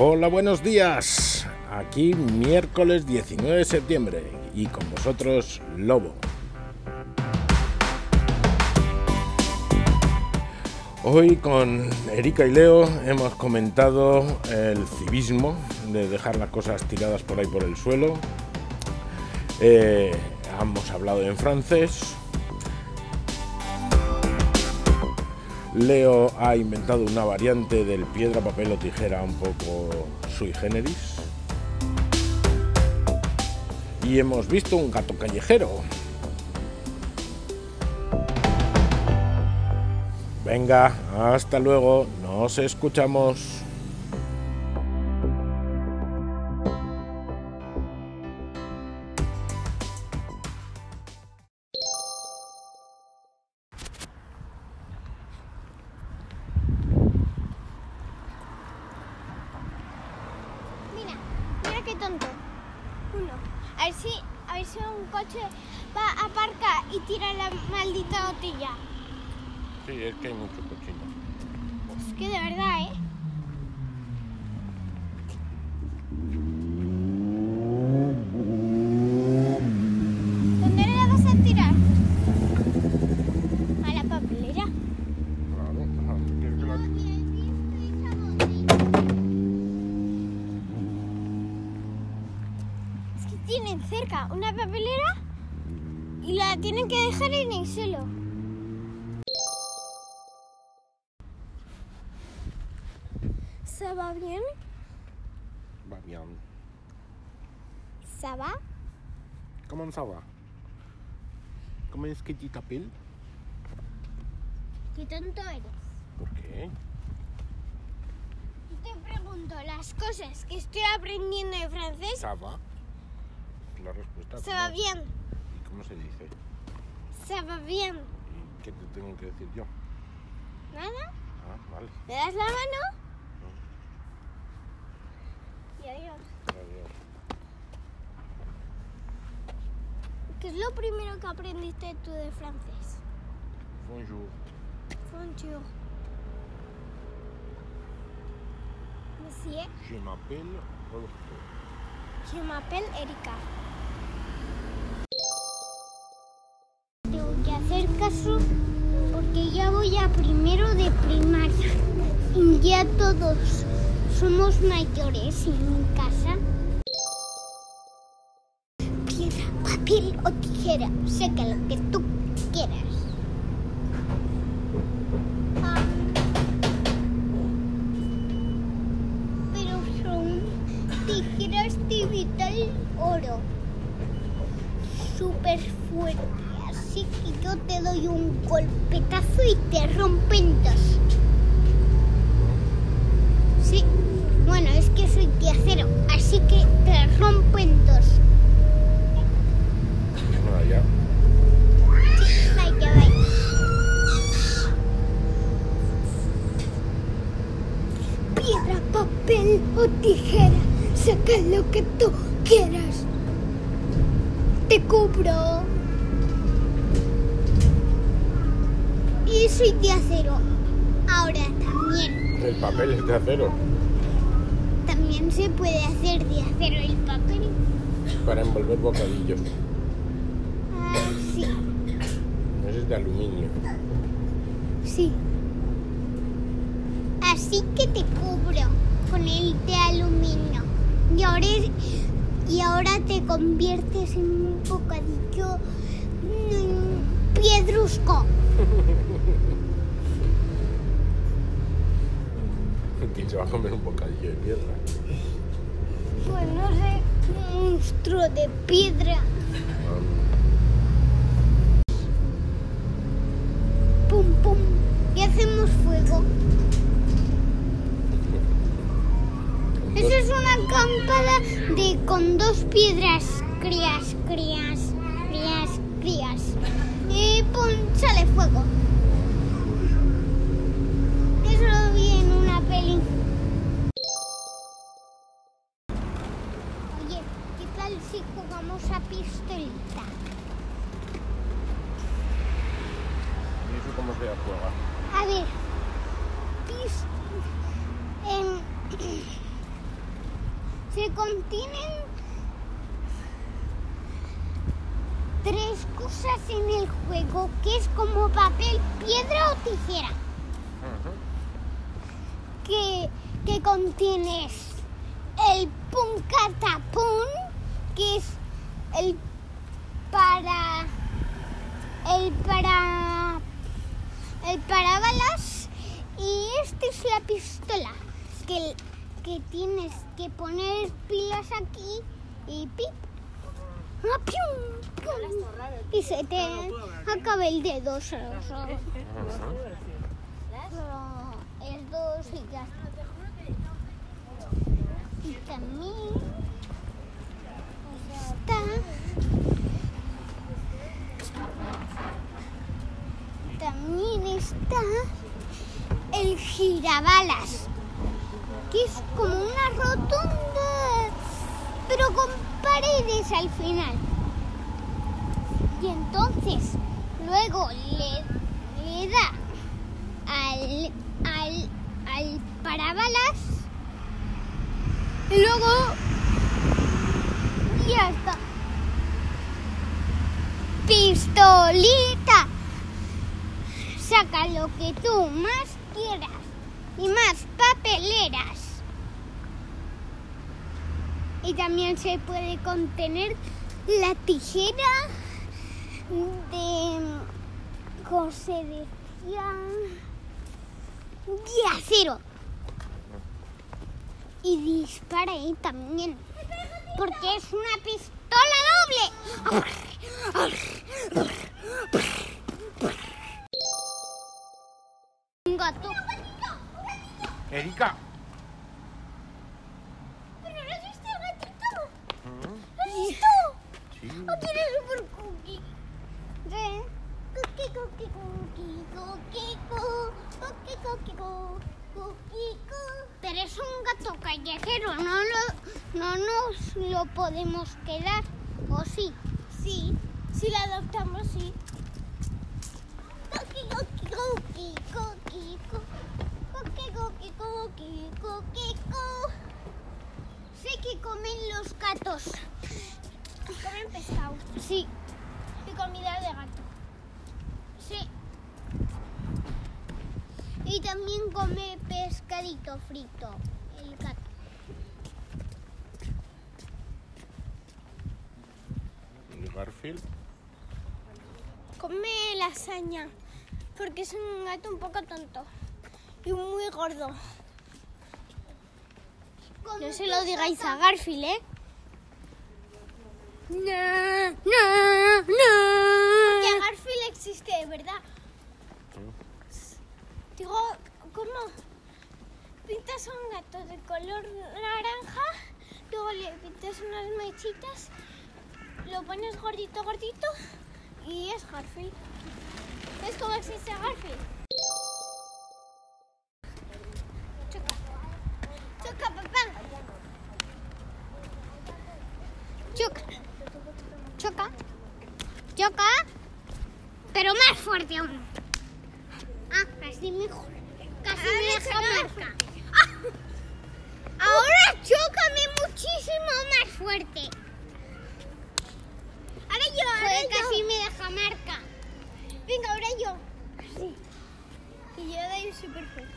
Hola, buenos días. Aquí miércoles 19 de septiembre y con vosotros Lobo. Hoy con Erika y Leo hemos comentado el civismo, de dejar las cosas tiradas por ahí por el suelo. Eh, hemos hablado en francés. Leo ha inventado una variante del piedra, papel o tijera un poco sui generis. Y hemos visto un gato callejero. Venga, hasta luego, nos escuchamos. Tonto. Uno. A ver si, a ver si un coche va a aparcar y tira la maldita botella. Sí, es que hay mucho cochino. Es que de verdad, ¿eh? Una papelera y la tienen que dejar en el suelo. ¿Se va bien? Va bien. ¿Se va? Comment ça va? Comment est-ce que tu t'appelles? ¿Qué tonto eres? ¿Por qué? Te pregunto las cosas que estoy aprendiendo de francés. Ça va. La respuesta. ¿Se va ¿cómo- bien? ¿Y cómo se dice? ¿Se va bien? ¿Y qué te tengo que decir yo? ¿Nada? Ah, vale. ¿Me das la mano? Y adiós. Adiós. ¿Qué es lo primero que aprendiste tú de francés? Bonjour. Bonjour. Monsieur, Je m'appelle Rodolfo. Je m'appelle Erika. Te voy a hacer caso porque ya voy a primero de primaria. Y ya todos somos mayores en mi casa. Piedra, papel o tijera, saca lo que tú quieras. Ah. Pero son tijeras de vital oro. Súper fuerte. Así que yo te doy un golpetazo y te rompen dos. Sí. Bueno, es que soy de acero. Así que te dos. Ya. Vaya, vaya. Piedra, papel o tijera, saca lo que tú quieras. Te cubro. Y soy de acero. Ahora también. El papel es de acero. También se puede hacer de acero el papel. Para envolver bocadillos. Ah, sí, Ese es de aluminio. sí. Así que te cubro con el de aluminio. Y ahora, y ahora te conviertes en un bocadillo mm, piedrusco. ¿Quién se va a comer un bocadillo de piedra? Pues no sé, un monstruo de piedra. Pum, pum. Y hacemos fuego. Eso es una con dos piedras, crías, crías, crías, crías. Y pum, sale fuego. Eso lo vi en una peli. Oye, ¿qué tal si jugamos a pistolita? ¿Y eso cómo se juega? A ver, pis- em, se contienen cosas en el juego, que es como papel, piedra o tijera. Que, que contienes el puncatapún, que es el para el para el para balas y este es la pistola que, que tienes que poner pilas aquí y pip y se te acaba el dedo o sea, o sea, pero es dos y ya y también está. También está el girabalas, que es como una rotonda, pero con paredes al final. Y entonces luego le, da al, al, al parabalas y luego ya está. Pistolita saca lo que tú más quieras y más papeleras. Y también se puede contener la tijera de, ¿cómo se decía? De acero. Y dispara ahí también. Porque es una pistola doble. Erika. Pero es un gato callejero, no, lo, no nos lo podemos quedar. ¿O sí? Sí, si la adoptamos, sí. Sé que comen los gatos. Comen pescado Sí, y comida de gato. sí. Y también come pescadito frito, el gato. ¿Y Garfield? Come lasaña porque es un gato un poco tonto y muy gordo. No se lo digáis a Garfield, ¿eh? No, no, Porque no. Garfield existe de verdad. Digo, ¿cómo? Pintas a un gato de color naranja, luego le pintas unas mechitas, lo pones gordito, gordito y es Garfield. ¿Ves cómo existe Garfield? Choca. Choca, papá. Choca. Choca. Choca. Pero más fuerte aún. Ah, así mejor. Casi me deja marca. Ah. Ahora chócame muchísimo más fuerte. Ahora yo, ahora yo. casi me deja marca. Venga, ahora yo. Y yo doy súper fuerte.